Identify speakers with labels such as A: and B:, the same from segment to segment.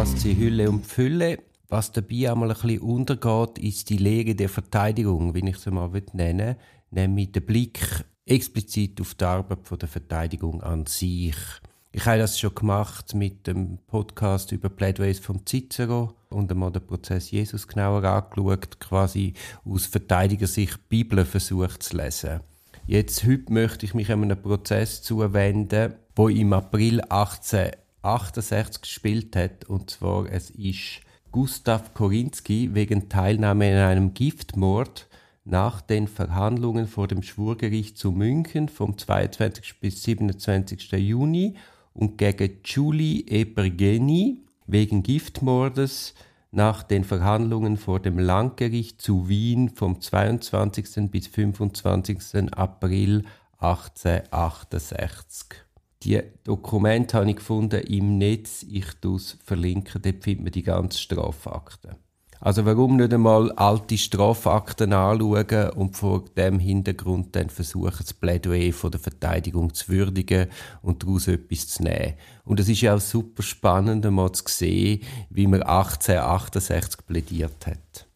A: Podcast in Hülle und Fülle. Was dabei einmal ein bisschen untergeht, ist die Lehre der Verteidigung, wie ich es mal nennen nämlich der Blick explizit auf die Arbeit der Verteidigung an sich. Ich habe das schon gemacht mit dem Podcast über Plädoyers von Cicero und einmal den Prozess Jesus genauer angeschaut, quasi aus Verteidigersicht Bibel versucht zu lesen. Jetzt, heute möchte ich mich einem Prozess zuwenden, wo im April 1868 gespielt hat. Und zwar, es ist Gustav Korinski wegen Teilnahme an einem Giftmord nach den Verhandlungen vor dem Schwurgericht zu München vom 22. bis 27. Juni und gegen Julie Ebergeni wegen Giftmordes nach den Verhandlungen vor dem Landgericht zu Wien vom 22. bis 25. April 1868. Die Dokumente habe ich gefunden im Netz. Ich verlinke Dort findet man die ganzen Strafakten. Also warum nicht einmal alte Strafakten anschauen und vor dem Hintergrund dann versuchen, das Plädoyer von der Verteidigung zu würdigen und daraus etwas zu nehmen. Und es ist ja auch super spannend, einmal zu sehen, wie man 1868 plädiert hat.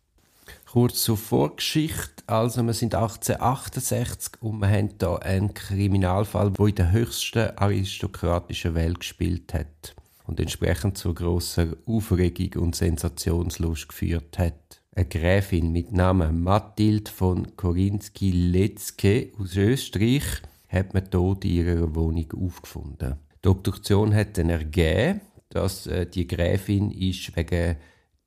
A: Kurz zur Vorgeschichte. Also, wir sind 1868 und wir haben hier einen Kriminalfall, der in der höchsten aristokratischen Welt gespielt hat und entsprechend zu grosser Aufregung und Sensationslust geführt hat. Eine Gräfin mit Namen Mathilde von Korinski-Letzke aus Österreich hat man tot in ihrer Wohnung aufgefunden. Die Obduktion hat dann ergeben, dass äh, die Gräfin ist wegen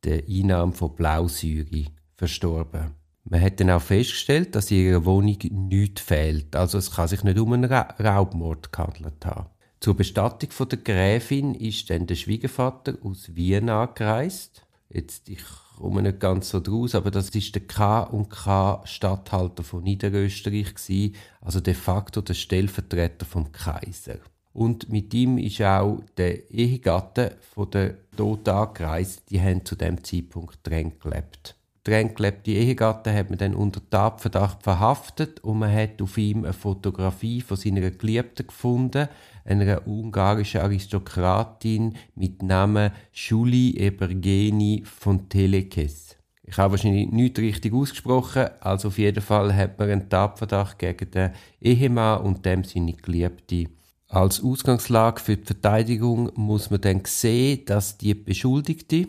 A: der Einnahme von Blausäure verstorben. Man hat dann auch festgestellt, dass in ihrer Wohnung nichts fehlt. Also es kann sich nicht um einen Ra Raubmord gehandelt haben. Zur Bestattung von der Gräfin ist dann der Schwiegervater aus Wien angereist. Jetzt, ich komme nicht ganz so draus, aber das ist der K und K Statthalter von Niederösterreich gewesen, also de facto der Stellvertreter vom Kaiser. Und mit ihm ist auch der Ehegatte von der Toten angereist. Die haben zu dem Zeitpunkt drin gelebt streng gelebte Ehegatte hat man dann unter Tatverdacht verhaftet und man hat auf ihm eine Fotografie von seiner Geliebten gefunden, einer ungarischen Aristokratin mit Namen Julie Ebergeni von Telekes. Ich habe wahrscheinlich nicht richtig ausgesprochen, also auf jeden Fall hat man einen Tatverdacht gegen den Ehemann und dem seine Geliebte. Als Ausgangslage für die Verteidigung muss man dann sehen, dass die Beschuldigte,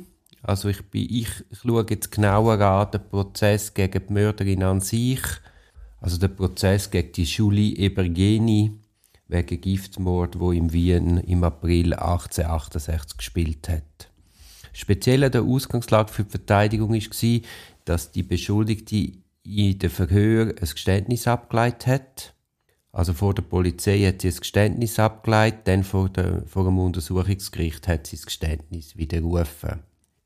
A: also ich, bin, ich, schaue jetzt genauer an den Prozess gegen die Mörderin an sich, also der Prozess gegen die Julie Ebergeni wegen Giftmord, wo in Wien im April 1868 gespielt hat. Speziell der Ausgangslage für die Verteidigung war, dass die Beschuldigte in den Verhör ein Geständnis abgeleitet hat. Also vor der Polizei hat sie ein Geständnis abgeleitet, dann vor, der, vor dem Untersuchungsgericht hat sie das Geständnis widerrufen.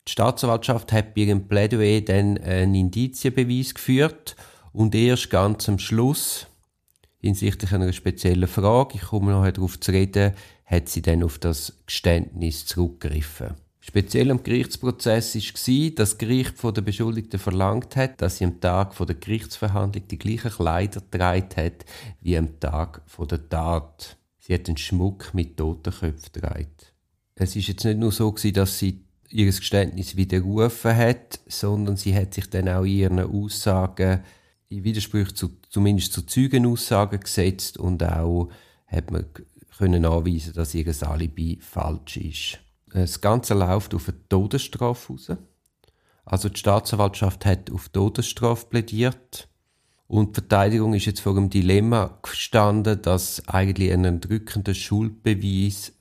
A: Die Staatsanwaltschaft hat bei ihrem Plädoyer dann einen Indizienbeweis geführt und erst ganz am Schluss, hinsichtlich einer speziellen Frage, ich komme noch darauf zu reden, hat sie dann auf das Geständnis zurückgegriffen. Speziell am Gerichtsprozess war, dass das Gericht von der Beschuldigten verlangt hat, dass sie am Tag der Gerichtsverhandlung die gleichen Kleider getragen hat wie am Tag der Tat. Sie hat einen Schmuck mit Totenköpfen getragen. Es ist jetzt nicht nur so dass sie ihr Geständnis widerrufen hat, sondern sie hat sich dann auch ihren Aussagen in Widerspruch zu, zumindest zu Zeugenaussagen gesetzt und auch hat man können anweisen, dass ihr Alibi falsch ist. Das Ganze läuft auf eine Todesstrafe raus. Also die Staatsanwaltschaft hat auf Todesstrafe plädiert und die Verteidigung ist jetzt vor dem Dilemma gestanden, dass eigentlich ein entrückender Schuldbeweis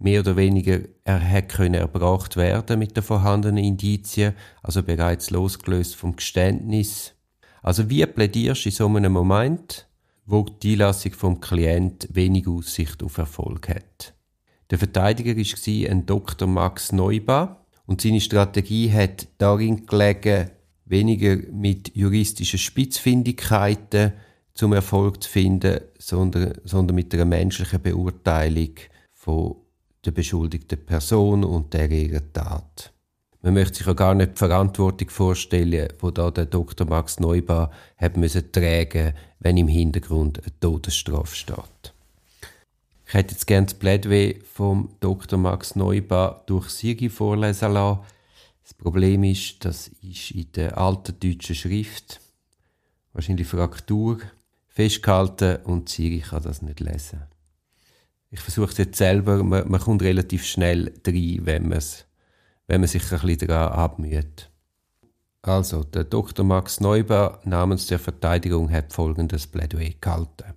A: mehr oder weniger er hätte können erbracht werden mit den vorhandenen Indizien, also bereits losgelöst vom Geständnis. Also wie plädierst du in so einem Moment, wo die Einlassung vom Klient wenig Aussicht auf Erfolg hat? Der Verteidiger war ein Dr. Max Neuba und seine Strategie hat darin gelegen, weniger mit juristischen Spitzfindigkeiten zum Erfolg zu finden, sondern, sondern mit einer menschlichen Beurteilung von der beschuldigten Person und der ihrer Tat. Man möchte sich ja gar nicht die Verantwortung vorstellen, wo da der Dr. Max Neubau hat müssen tragen, wenn im Hintergrund eine Todesstrafe steht. Ich hätte jetzt gerne das Plädoyer vom Dr. Max Neubau durch Sigi vorlesen lassen. Das Problem ist, das ist in der alten deutschen Schrift, wahrscheinlich Fraktur, festgehalten und Siri kann das nicht lesen. Ich versuche es jetzt selber, man, man kommt relativ schnell rein, wenn, wenn man sich ein bisschen daran abmüht. Also, der Dr. Max Neubau namens der Verteidigung hat folgendes Plädoyer gehalten.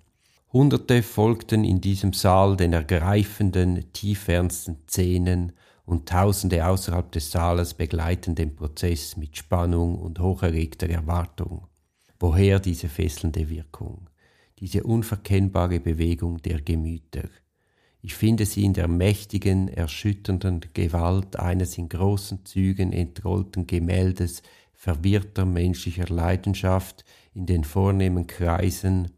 A: Hunderte folgten in diesem Saal den ergreifenden, tiefernsten Szenen und Tausende außerhalb des Saales begleiten den Prozess mit Spannung und hocherregter Erwartung. Woher diese fesselnde Wirkung, diese unverkennbare Bewegung der Gemüter? Ich finde sie in der mächtigen, erschütternden Gewalt eines in großen Zügen entrollten Gemäldes verwirrter menschlicher Leidenschaft in den vornehmen Kreisen,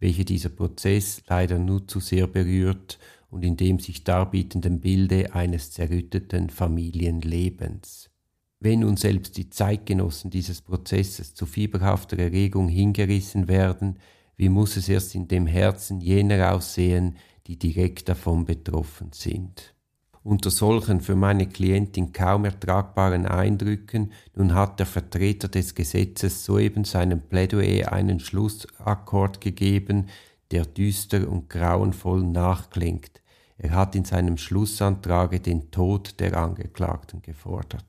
A: welche dieser Prozess leider nur zu sehr berührt und in dem sich darbietenden Bilde eines zerrütteten Familienlebens. Wenn nun selbst die Zeitgenossen dieses Prozesses zu fieberhafter Erregung hingerissen werden, wie muss es erst in dem Herzen jener aussehen, die direkt davon betroffen sind? unter solchen für meine Klientin kaum ertragbaren Eindrücken, nun hat der Vertreter des Gesetzes soeben seinem Plädoyer einen Schlussakkord gegeben, der düster und grauenvoll nachklingt. Er hat in seinem Schlussantrage den Tod der Angeklagten gefordert.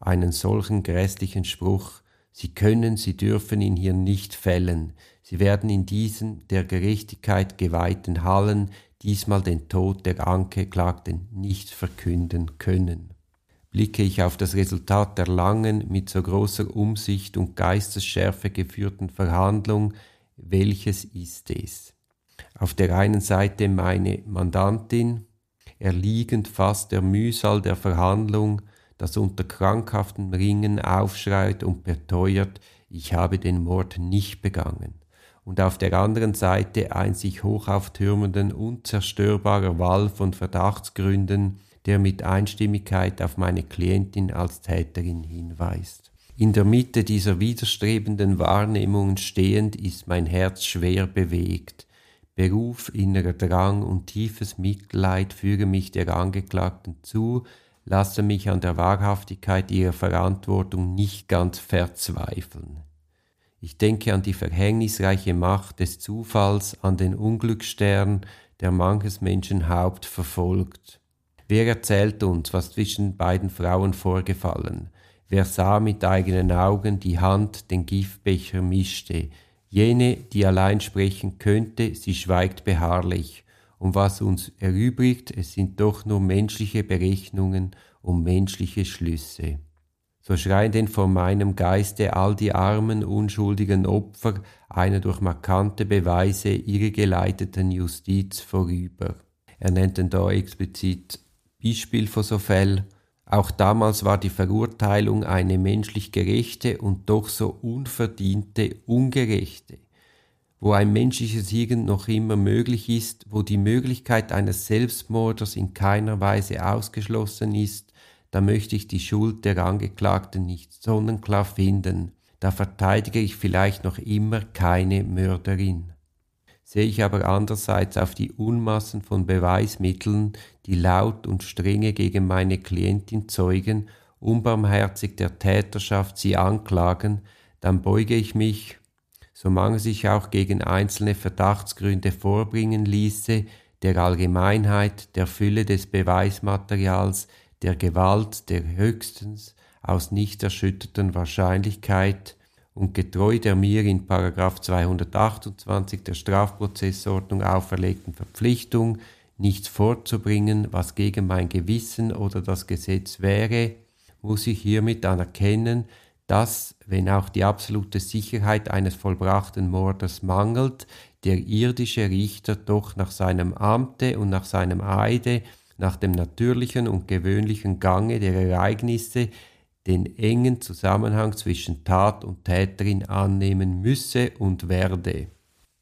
A: Einen solchen grässlichen Spruch Sie können, Sie dürfen ihn hier nicht fällen. Sie werden in diesen der Gerechtigkeit geweihten Hallen diesmal den Tod der Angeklagten nicht verkünden können. Blicke ich auf das Resultat der langen, mit so großer Umsicht und Geistesschärfe geführten Verhandlung, welches ist es? Auf der einen Seite meine Mandantin, erliegend fast der Mühsal der Verhandlung, das unter krankhaftem Ringen aufschreit und beteuert, ich habe den Mord nicht begangen und auf der anderen Seite ein sich hochauftürmenden, unzerstörbarer Wall von Verdachtsgründen, der mit Einstimmigkeit auf meine Klientin als Täterin hinweist. In der Mitte dieser widerstrebenden Wahrnehmungen stehend ist mein Herz schwer bewegt. Beruf, innerer Drang und tiefes Mitleid führen mich der Angeklagten zu, lasse mich an der Wahrhaftigkeit ihrer Verantwortung nicht ganz verzweifeln. Ich denke an die verhängnisreiche Macht des Zufalls, an den Unglücksstern, der manches Menschen Haupt verfolgt. Wer erzählt uns, was zwischen beiden Frauen vorgefallen? Wer sah mit eigenen Augen die Hand den Giftbecher mischte? Jene, die allein sprechen könnte, sie schweigt beharrlich. Und was uns erübrigt, es sind doch nur menschliche Berechnungen und menschliche Schlüsse so schreien denn vor meinem Geiste all die armen, unschuldigen Opfer einer durch markante Beweise irregeleiteten Justiz vorüber. Er nennt denn da explizit Beispiel von so Fällen. Auch damals war die Verurteilung eine menschlich gerechte und doch so unverdiente ungerechte. Wo ein menschliches Hirn noch immer möglich ist, wo die Möglichkeit eines Selbstmordes in keiner Weise ausgeschlossen ist, da möchte ich die Schuld der Angeklagten nicht sonnenklar finden, da verteidige ich vielleicht noch immer keine Mörderin. Sehe ich aber andererseits auf die Unmassen von Beweismitteln, die laut und strenge gegen meine Klientin zeugen, unbarmherzig der Täterschaft sie anklagen, dann beuge ich mich, so man sich auch gegen einzelne Verdachtsgründe vorbringen ließe, der Allgemeinheit, der Fülle des Beweismaterials, der Gewalt der höchstens aus nicht erschütterten Wahrscheinlichkeit und getreu der mir in 228 der Strafprozessordnung auferlegten Verpflichtung, nichts vorzubringen, was gegen mein Gewissen oder das Gesetz wäre, muss ich hiermit anerkennen, dass, wenn auch die absolute Sicherheit eines vollbrachten Mordes mangelt, der irdische Richter doch nach seinem Amte und nach seinem Eide nach dem natürlichen und gewöhnlichen Gange der Ereignisse den engen Zusammenhang zwischen Tat und Täterin annehmen müsse und werde.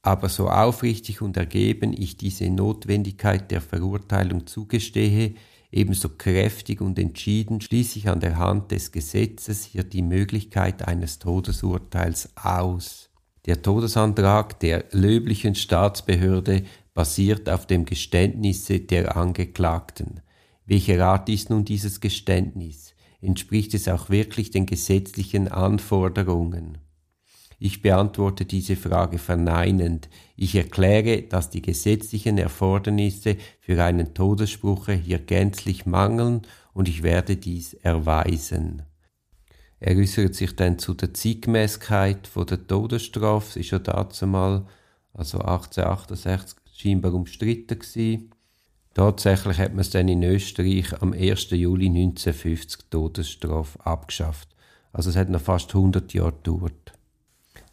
A: Aber so aufrichtig und ergeben ich diese Notwendigkeit der Verurteilung zugestehe, ebenso kräftig und entschieden schließe ich an der Hand des Gesetzes hier die Möglichkeit eines Todesurteils aus. Der Todesantrag der löblichen Staatsbehörde basiert auf dem Geständnisse der Angeklagten. Welcher Art ist nun dieses Geständnis? Entspricht es auch wirklich den gesetzlichen Anforderungen? Ich beantworte diese Frage verneinend. Ich erkläre, dass die gesetzlichen Erfordernisse für einen Todesspruch hier gänzlich mangeln und ich werde dies erweisen. Er äußert sich dann zu der Zeitgemäßkeit der Todesstrafe. Das ist ja dazu mal, also 1868, scheinbar umstritten gewesen. Tatsächlich hat man es dann in Österreich am 1. Juli 1950 Todesstrafe abgeschafft. Also es hat noch fast 100 Jahre gedauert.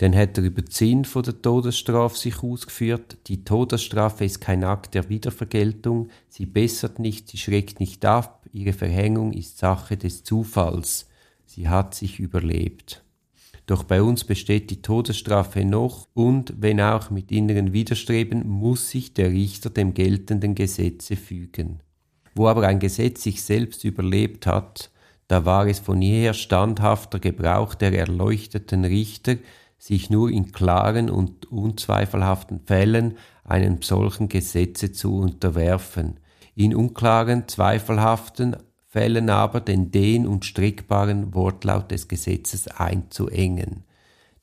A: Dann hat er über den Sinn von der Todesstrafe sich ausgeführt. Die Todesstrafe ist kein Akt der Wiedervergeltung. Sie bessert nicht, sie schreckt nicht ab. Ihre Verhängung ist Sache des Zufalls. Sie hat sich überlebt. Doch bei uns besteht die Todesstrafe noch und, wenn auch mit inneren Widerstreben, muss sich der Richter dem geltenden Gesetze fügen. Wo aber ein Gesetz sich selbst überlebt hat, da war es von jeher standhafter Gebrauch der erleuchteten Richter, sich nur in klaren und unzweifelhaften Fällen einem solchen Gesetze zu unterwerfen, in unklaren, zweifelhaften Fällen aber den dehn- und strickbaren Wortlaut des Gesetzes einzuengen,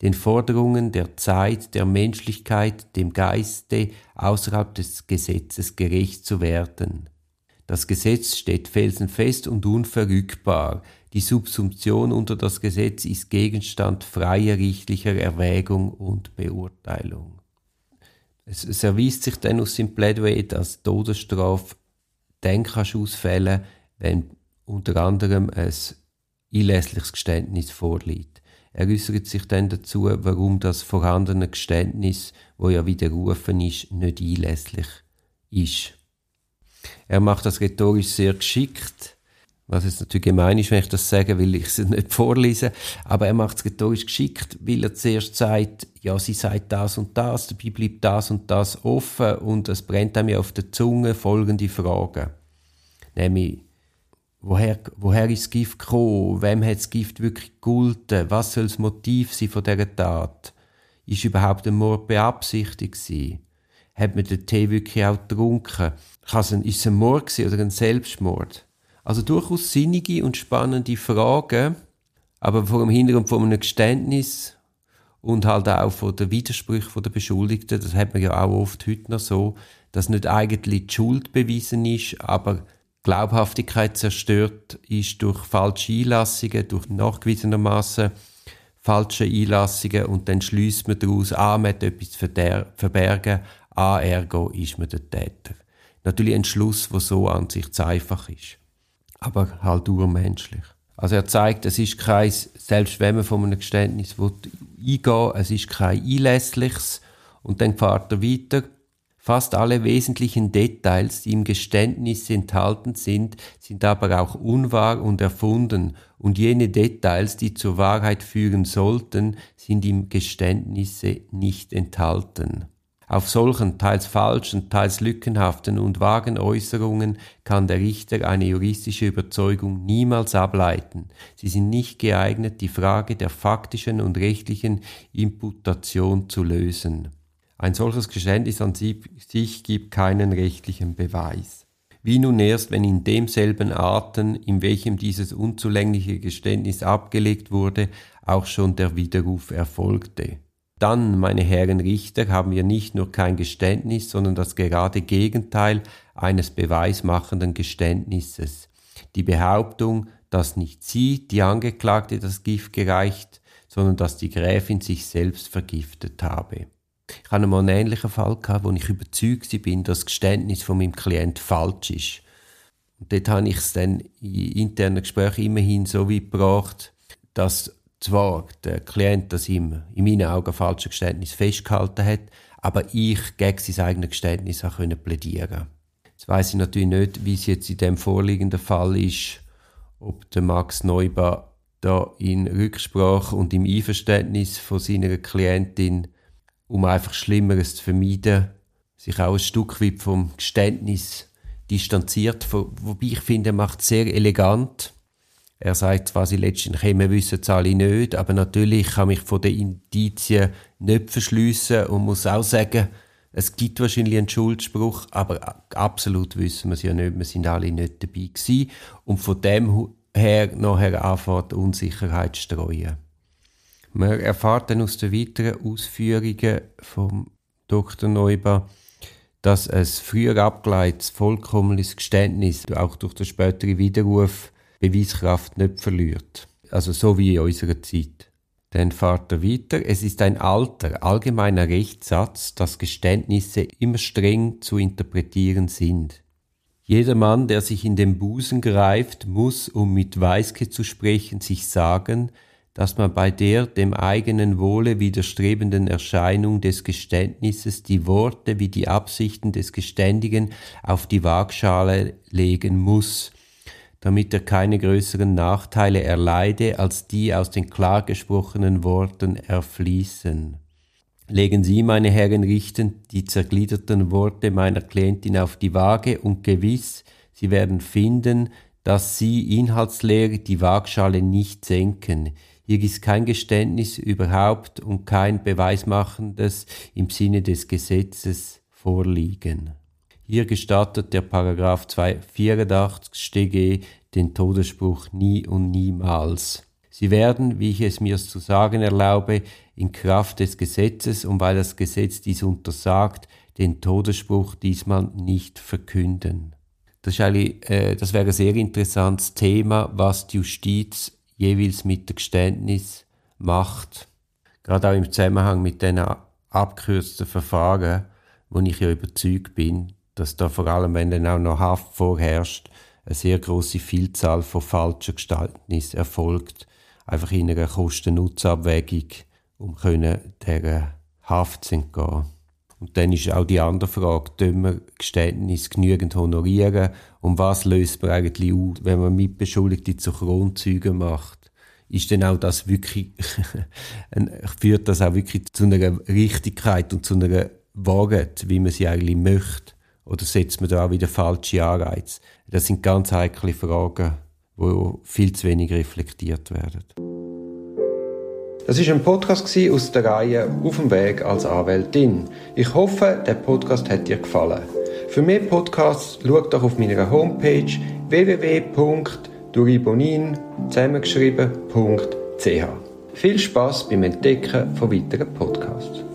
A: den Forderungen der Zeit, der Menschlichkeit, dem Geiste außerhalb des Gesetzes gerecht zu werden. Das Gesetz steht felsenfest und unverrückbar, die Subsumption unter das Gesetz ist Gegenstand freier richtlicher Erwägung und Beurteilung. Es, es erweist sich dann aus seinem Plädoyer, dass Todesstrafe dann kannst ausfällen, wenn unter anderem ein einlässliches Geständnis vorliegt. Er äußert sich dann dazu, warum das vorhandene Geständnis, wo ja widerrufen ist, nicht einlässlich ist. Er macht das rhetorisch sehr geschickt was jetzt natürlich gemein ist, wenn ich das sage, weil ich es nicht vorlese. Aber er macht es rhetorisch geschickt, weil er zuerst sagt, ja, sie sagt das und das, dabei bleibt das und das offen und es brennt einem auf der Zunge folgende Fragen. Nämlich, woher, woher ist das Gift gekommen? Wem hat das Gift wirklich gegolten? Was soll das Motiv sein von dieser Tat? Ist überhaupt ein Mord beabsichtigt gewesen? Hat man den Tee wirklich auch getrunken? Ist es ein Mord oder ein Selbstmord? Also durchaus sinnige und spannende Fragen, aber vor dem Hintergrund von einem Geständnis und halt auch von den Widersprüchen der Beschuldigten, das hat man ja auch oft heute noch so, dass nicht eigentlich die Schuld bewiesen ist, aber Glaubhaftigkeit zerstört ist durch falsche Einlassungen, durch nachgewiesenermaßen falsche Einlassungen und dann schließt man daraus, ah, man hat etwas verbergen, ah, ergo ist man der Täter. Natürlich ein Schluss, der so an sich zu einfach ist aber halt urmenschlich. Also er zeigt, es ist kein, selbst wenn man von einem Geständnis eingehen es ist kein einlässliches. Und dann fährt er weiter. Fast alle wesentlichen Details, die im Geständnis enthalten sind, sind aber auch unwahr und erfunden, und jene Details, die zur Wahrheit führen sollten, sind im Geständnisse nicht enthalten. Auf solchen teils falschen, teils lückenhaften und vagen Äußerungen kann der Richter eine juristische Überzeugung niemals ableiten. Sie sind nicht geeignet, die Frage der faktischen und rechtlichen Imputation zu lösen. Ein solches Geständnis an sich gibt keinen rechtlichen Beweis. Wie nun erst, wenn in demselben Arten, in welchem dieses unzulängliche Geständnis abgelegt wurde, auch schon der Widerruf erfolgte. Dann, meine Herren Richter, haben wir nicht nur kein Geständnis, sondern das gerade Gegenteil eines beweismachenden Geständnisses. Die Behauptung, dass nicht sie, die Angeklagte, das Gift gereicht, sondern dass die Gräfin sich selbst vergiftet habe. Ich mal einen ähnlichen Fall gehabt, wo ich überzeugt bin, dass das Geständnis von meinem Klient falsch ist. Und dort habe ich es dann in internen Gesprächen immerhin so weit gebracht, dass zwar der Klient das ihm in meinen Augen falsche Geständnis festgehalten hat, aber ich gegen sein eigenes Geständnis auch können plädieren. Jetzt weiß ich natürlich nicht, wie es jetzt in dem vorliegenden Fall ist, ob der Max Neubauer da in Rücksprache und im Einverständnis von seiner Klientin, um einfach Schlimmeres zu vermeiden, sich auch ein Stück weit vom Geständnis distanziert, wobei ich finde, er macht sehr elegant er sagt quasi letztendlich, hey, wir wissen es alle nicht, aber natürlich kann mich von den Indizien nicht verschliessen und muss auch sagen, Es gibt wahrscheinlich einen Schuldspruch, aber absolut wissen wir es ja nicht. Wir sind alle nicht dabei gewesen. Und von dem her nachher anfängt Unsicherheit zu streuen. Man erfahrt dann aus den weiteren Ausführungen vom Dr. Neuber, dass ein früher abgeleitetes, vollkommenes Geständnis auch durch den späteren Widerruf Beweiskraft nicht verliert. Also so wie in unserer Zeit. Dann fahrt er weiter. Es ist ein alter, allgemeiner Rechtssatz, dass Geständnisse immer streng zu interpretieren sind. Jeder Mann, der sich in den Busen greift, muss, um mit Weiske zu sprechen, sich sagen, dass man bei der dem eigenen Wohle widerstrebenden Erscheinung des Geständnisses die Worte wie die Absichten des Geständigen auf die Waagschale legen muss, damit er keine größeren Nachteile erleide, als die aus den klar gesprochenen Worten erfließen. Legen Sie, meine Herren Richten, die zergliederten Worte meiner Klientin auf die Waage und gewiss, Sie werden finden, dass Sie inhaltsleer die Waagschale nicht senken. Hier ist kein Geständnis überhaupt und kein beweismachendes im Sinne des Gesetzes vorliegen. Hier gestattet der Paragraph 284 StG den Todesspruch nie und niemals. Sie werden, wie ich es mir zu sagen erlaube, in Kraft des Gesetzes und weil das Gesetz dies untersagt, den Todesspruch diesmal nicht verkünden. Das, äh, das wäre ein sehr interessantes Thema, was die Justiz jeweils mit dem Geständnis macht. Gerade auch im Zusammenhang mit den abgekürzten Verfahren, wo ich ja überzeugt bin, dass da vor allem, wenn dann auch noch Haft vorherrscht, eine sehr große Vielzahl von falschen Geständnissen erfolgt, einfach in einer Kosten-Nutzen-Abwägung, um können der Haft zu entgehen. Und dann ist auch die andere Frage, tun wir Geständnis genügend honorieren? Und was löst man eigentlich aus, wenn man Mitbeschuldigte zu Kronzeugen macht? Ist denn auch das wirklich, führt das auch wirklich zu einer Richtigkeit und zu einer Wahrheit, wie man sie eigentlich möchte? Oder setzt man da auch wieder falsche Anreize? Das sind ganz heikle Fragen, die viel zu wenig reflektiert werden.
B: Das ist ein Podcast aus der Reihe Auf dem Weg als Anwältin. Ich hoffe, der Podcast hat dir gefallen. Für mehr Podcasts schau doch auf meiner Homepage www.duribonin zusammengeschrieben.ch. Viel Spaß beim Entdecken von weiteren Podcasts.